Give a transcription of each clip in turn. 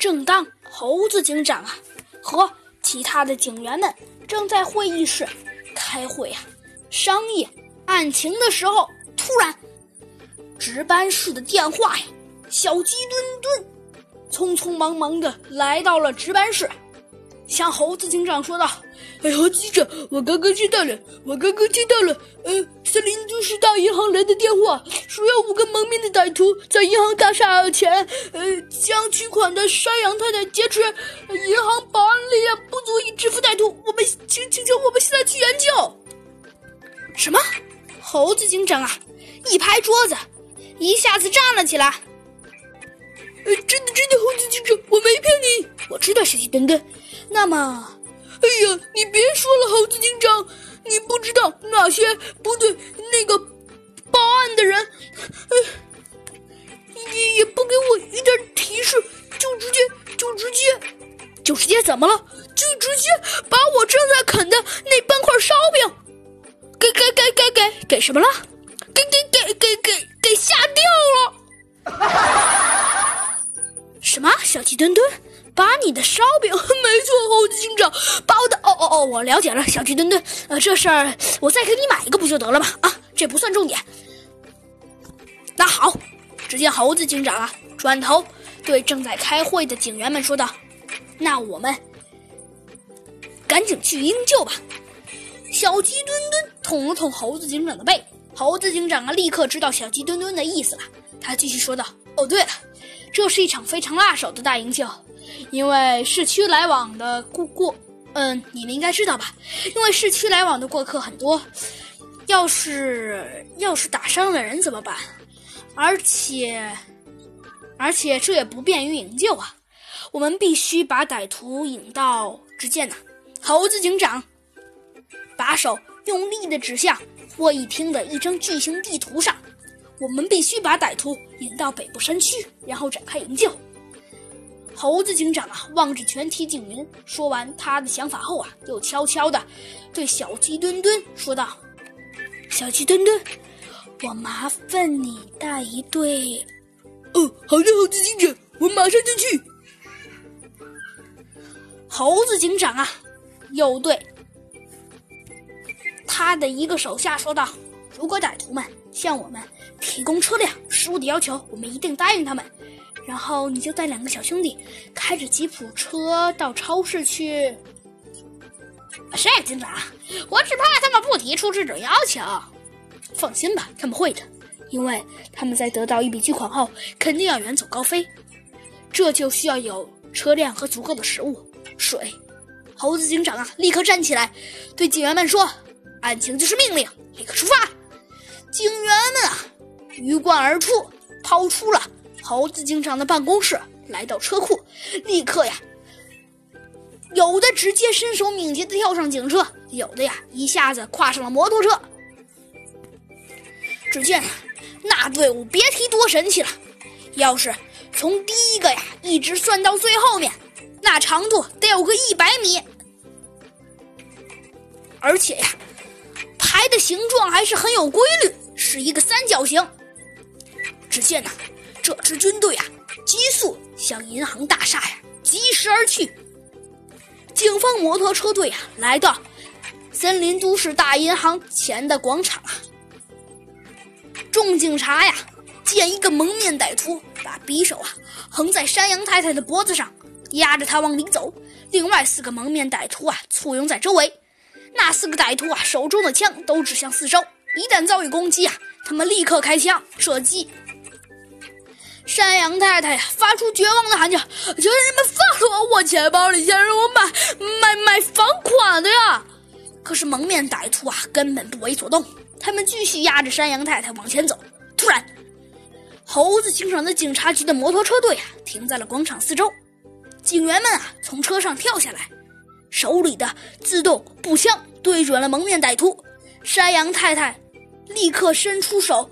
正当猴子警长啊和其他的警员们正在会议室开会啊商议案情的时候，突然值班室的电话呀，小鸡墩墩匆匆忙忙的来到了值班室，向猴子警长说道。哎，猴警长，我刚刚接到了，我刚刚接到了，呃，森林都市大银行来的电话，说有五个蒙面的歹徒在银行大厦前，呃，的山羊太太劫持。银行保安力量不足以制服歹徒，我们请请求我们现在去援救。什么？猴子警长啊，一拍桌子，一下子站了起来。呃，真的真的，猴子警长，我没骗你，我知道，是鸡墩墩。那么。哎呀，你别说了，猴子警长，你不知道哪些不对，就直接怎么了？就直接把我正在啃的那半块烧饼，给给给给给给什么了？给给给给给给吓掉了！什么？小鸡墩墩？把你的烧饼，没错，猴子警长，把我的哦哦哦，我了解了，小鸡墩墩，呃，这事儿我再给你买一个不就得了吗？啊，这不算重点。那好，只见猴子警长啊，转头对正在开会的警员们说道：“那我们赶紧去营救吧。”小鸡墩墩捅了捅猴子警长的背，猴子警长啊，立刻知道小鸡墩墩的意思了，他继续说道：“哦，对了，这是一场非常辣手的大营救。”因为市区来往的过过，嗯，你们应该知道吧？因为市区来往的过客很多，要是要是打伤了人怎么办？而且，而且这也不便于营救啊！我们必须把歹徒引到……只见呐，猴子警长把手用力的指向会议厅的一张巨型地图上，我们必须把歹徒引到北部山区，然后展开营救。猴子警长啊，望着全体警员，说完他的想法后啊，又悄悄地对小鸡墩墩说道：“小鸡墩墩，我麻烦你带一队。”“哦，好的，猴子警长，我马上就去。”猴子警长啊，又对他的一个手下说道：“如果歹徒们向我们提供车辆、食物的要求，我们一定答应他们。”然后你就带两个小兄弟，开着吉普车到超市去。是警长，我只怕他们不提出这种要求。放心吧，他们会的，因为他们在得到一笔巨款后，肯定要远走高飞。这就需要有车辆和足够的食物、水。猴子警长啊，立刻站起来，对警员们说：“案情就是命令，立刻出发！”警员们啊，鱼贯而出，逃出了。猴子警长的办公室来到车库，立刻呀，有的直接身手敏捷的跳上警车，有的呀一下子跨上了摩托车。只见那队伍别提多神气了，要是从第一个呀一直算到最后面，那长度得有个一百米，而且呀排的形状还是很有规律，是一个三角形。只见呐。这支军队啊，急速向银行大厦呀疾驶而去。警方摩托车队啊，来到森林都市大银行前的广场啊。众警察呀，见一个蒙面歹徒把匕首啊横在山羊太太的脖子上，压着他往里走。另外四个蒙面歹徒啊，簇拥在周围。那四个歹徒啊，手中的枪都指向四周，一旦遭遇攻击啊，他们立刻开枪射击。山羊太太呀，发出绝望的喊叫：“求求你们放了我！我钱包里先是我买买买房款的呀！”可是蒙面歹徒啊，根本不为所动，他们继续压着山羊太太往前走。突然，猴子警长的警察局的摩托车队啊，停在了广场四周。警员们啊，从车上跳下来，手里的自动步枪对准了蒙面歹徒。山羊太太立刻伸出手。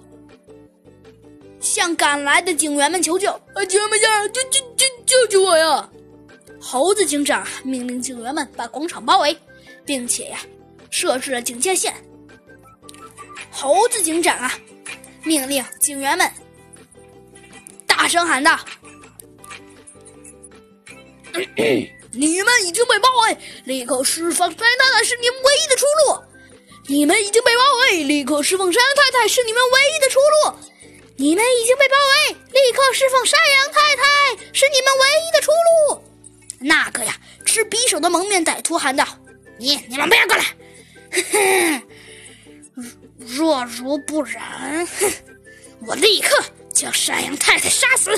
向赶来的警员们求救！啊，警员们，救救救救救我呀！猴子警长命令警员们把广场包围，并且呀，设置了警戒线。猴子警长啊，命令警员们大声喊道：“ 你们已经被包围，立刻释放山羊太太是你们唯一的出路。你们已经被包围，立刻释放山羊太太是你们唯一的出路。你们已经被包围，立刻释放山羊太太是你们唯一的出路。那个呀，吃匕首的蒙面歹徒喊道：“你你们不要过来！哼，若如不然，哼，我立刻将山羊太太杀死。”